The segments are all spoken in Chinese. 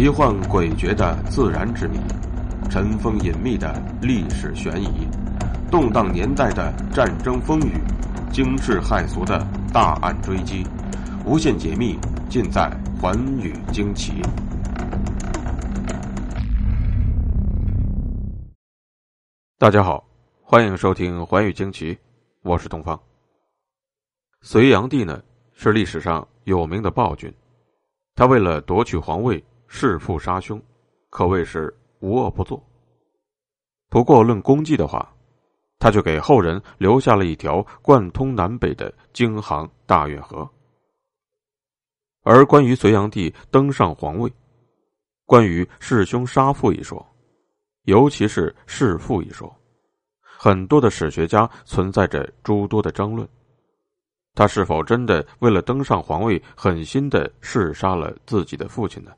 奇幻诡谲的自然之谜，尘封隐秘的历史悬疑，动荡年代的战争风雨，惊世骇俗的大案追击，无限解密尽在《寰宇惊奇》。大家好，欢迎收听《寰宇惊奇》，我是东方。隋炀帝呢，是历史上有名的暴君，他为了夺取皇位。弑父杀兄，可谓是无恶不作。不过论功绩的话，他却给后人留下了一条贯通南北的京杭大运河。而关于隋炀帝登上皇位，关于弑兄杀父一说，尤其是弑父一说，很多的史学家存在着诸多的争论：他是否真的为了登上皇位，狠心的弑杀了自己的父亲呢？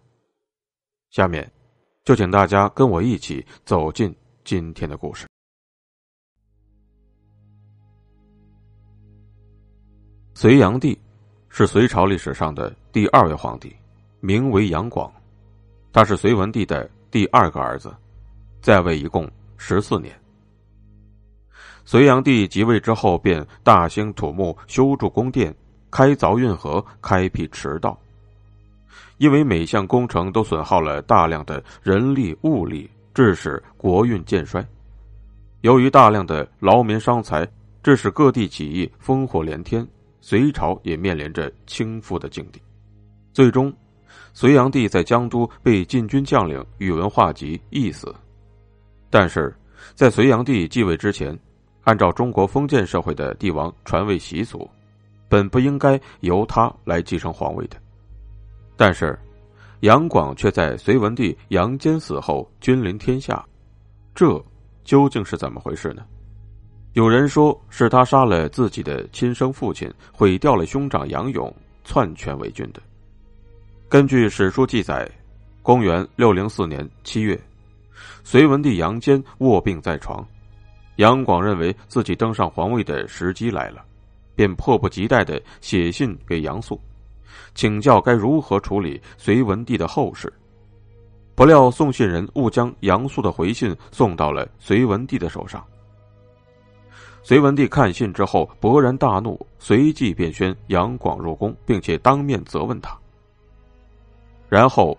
下面，就请大家跟我一起走进今天的故事。隋炀帝是隋朝历史上的第二位皇帝，名为杨广，他是隋文帝的第二个儿子，在位一共十四年。隋炀帝即位之后，便大兴土木，修筑宫殿，开凿运河，开辟驰道。因为每项工程都损耗了大量的人力物力，致使国运渐衰。由于大量的劳民伤财，致使各地起义烽火连天，隋朝也面临着倾覆的境地。最终，隋炀帝在江都被禁军将领宇文化及缢死。但是，在隋炀帝继位之前，按照中国封建社会的帝王传位习俗，本不应该由他来继承皇位的。但是，杨广却在隋文帝杨坚死后君临天下，这究竟是怎么回事呢？有人说是他杀了自己的亲生父亲，毁掉了兄长杨勇，篡权为君的。根据史书记载，公元六零四年七月，隋文帝杨坚卧病在床，杨广认为自己登上皇位的时机来了，便迫不及待的写信给杨素。请教该如何处理隋文帝的后事，不料送信人误将杨素的回信送到了隋文帝的手上。隋文帝看信之后勃然大怒，随即便宣杨广入宫，并且当面责问他。然后，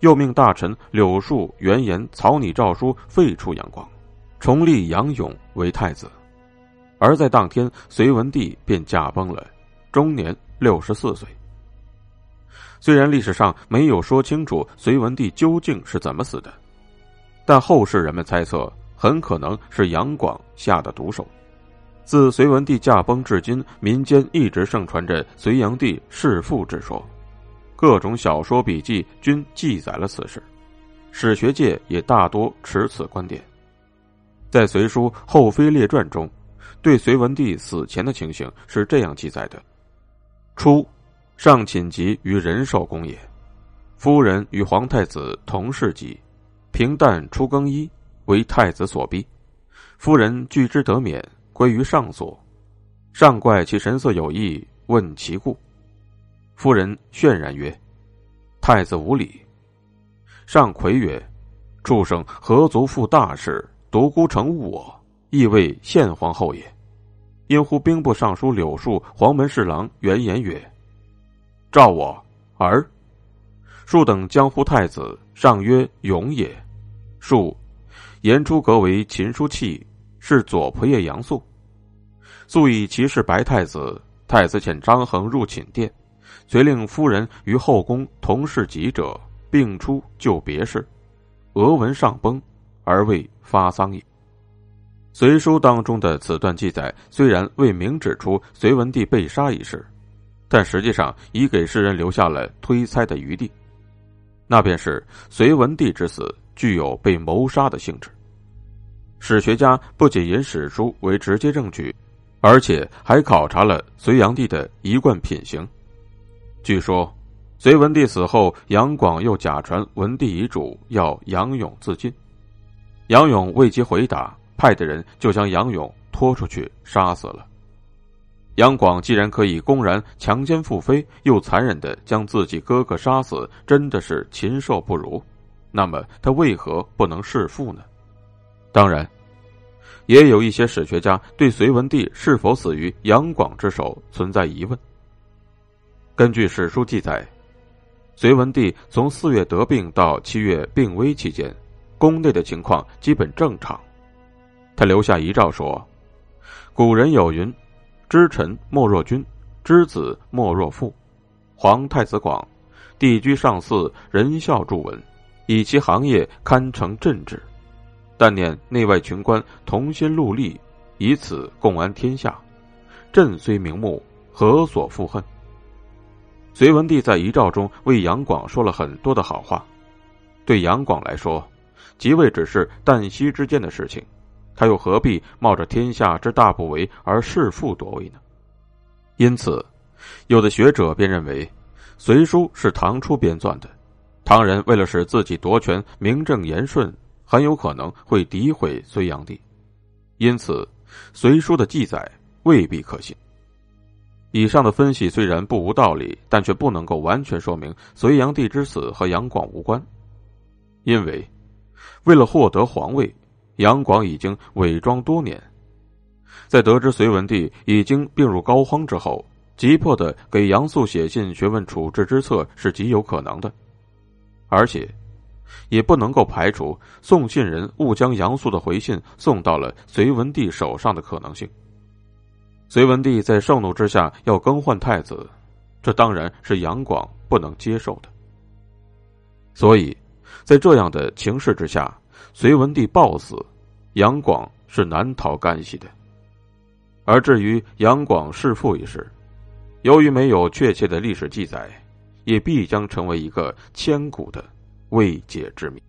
又命大臣柳树、元言草拟诏书废除杨广，重立杨勇为太子。而在当天，隋文帝便驾崩了，终年六十四岁。虽然历史上没有说清楚隋文帝究竟是怎么死的，但后世人们猜测很可能是杨广下的毒手。自隋文帝驾崩至今，民间一直盛传着隋炀帝弑父之说，各种小说笔记均记载了此事，史学界也大多持此观点。在《隋书·后妃列传》中，对隋文帝死前的情形是这样记载的：初。上寝疾于仁寿宫也，夫人与皇太子同侍疾，平淡出更衣，为太子所逼。夫人拒之得免，归于上所。上怪其神色有异，问其故。夫人泫然曰：“太子无礼。”上魁曰：“畜生何足负大事，独孤成误我，亦为献皇后也。”因呼兵部尚书柳树、黄门侍郎原言曰。召我儿，庶等江湖太子上曰勇也。庶言出阁为秦书契，是左仆射杨素。素以其是白太子，太子遣张衡入寝殿，遂令夫人与后宫同侍疾者，并出就别事。俄闻上崩，而未发丧也。隋书当中的此段记载，虽然未明指出隋文帝被杀一事。但实际上已给世人留下了推猜的余地，那便是隋文帝之死具有被谋杀的性质。史学家不仅引史书为直接证据，而且还考察了隋炀帝的一贯品行。据说，隋文帝死后，杨广又假传文帝遗嘱，要杨勇自尽。杨勇未及回答，派的人就将杨勇拖出去杀死了。杨广既然可以公然强奸妇妃，又残忍的将自己哥哥杀死，真的是禽兽不如。那么他为何不能弑父呢？当然，也有一些史学家对隋文帝是否死于杨广之手存在疑问。根据史书记载，隋文帝从四月得病到七月病危期间，宫内的情况基本正常。他留下遗诏说：“古人有云。”知臣莫若君，知子莫若父。皇太子广，帝居上寺，仁孝著文，以其行业堪称朕治。但念内外群官同心戮力，以此共安天下。朕虽明目，何所负恨？隋文帝在遗诏中为杨广说了很多的好话。对杨广来说，即位只是旦夕之间的事情。他又何必冒着天下之大不韪而弑父夺位呢？因此，有的学者便认为，《隋书》是唐初编撰的，唐人为了使自己夺权名正言顺，很有可能会诋毁隋炀帝，因此，《隋书》的记载未必可信。以上的分析虽然不无道理，但却不能够完全说明隋炀帝之死和杨广无关，因为，为了获得皇位。杨广已经伪装多年，在得知隋文帝已经病入膏肓之后，急迫的给杨素写信询问处置之策是极有可能的，而且，也不能够排除送信人误将杨素的回信送到了隋文帝手上的可能性。隋文帝在盛怒之下要更换太子，这当然是杨广不能接受的。所以，在这样的情势之下。隋文帝暴死，杨广是难逃干系的。而至于杨广弑父一事，由于没有确切的历史记载，也必将成为一个千古的未解之谜。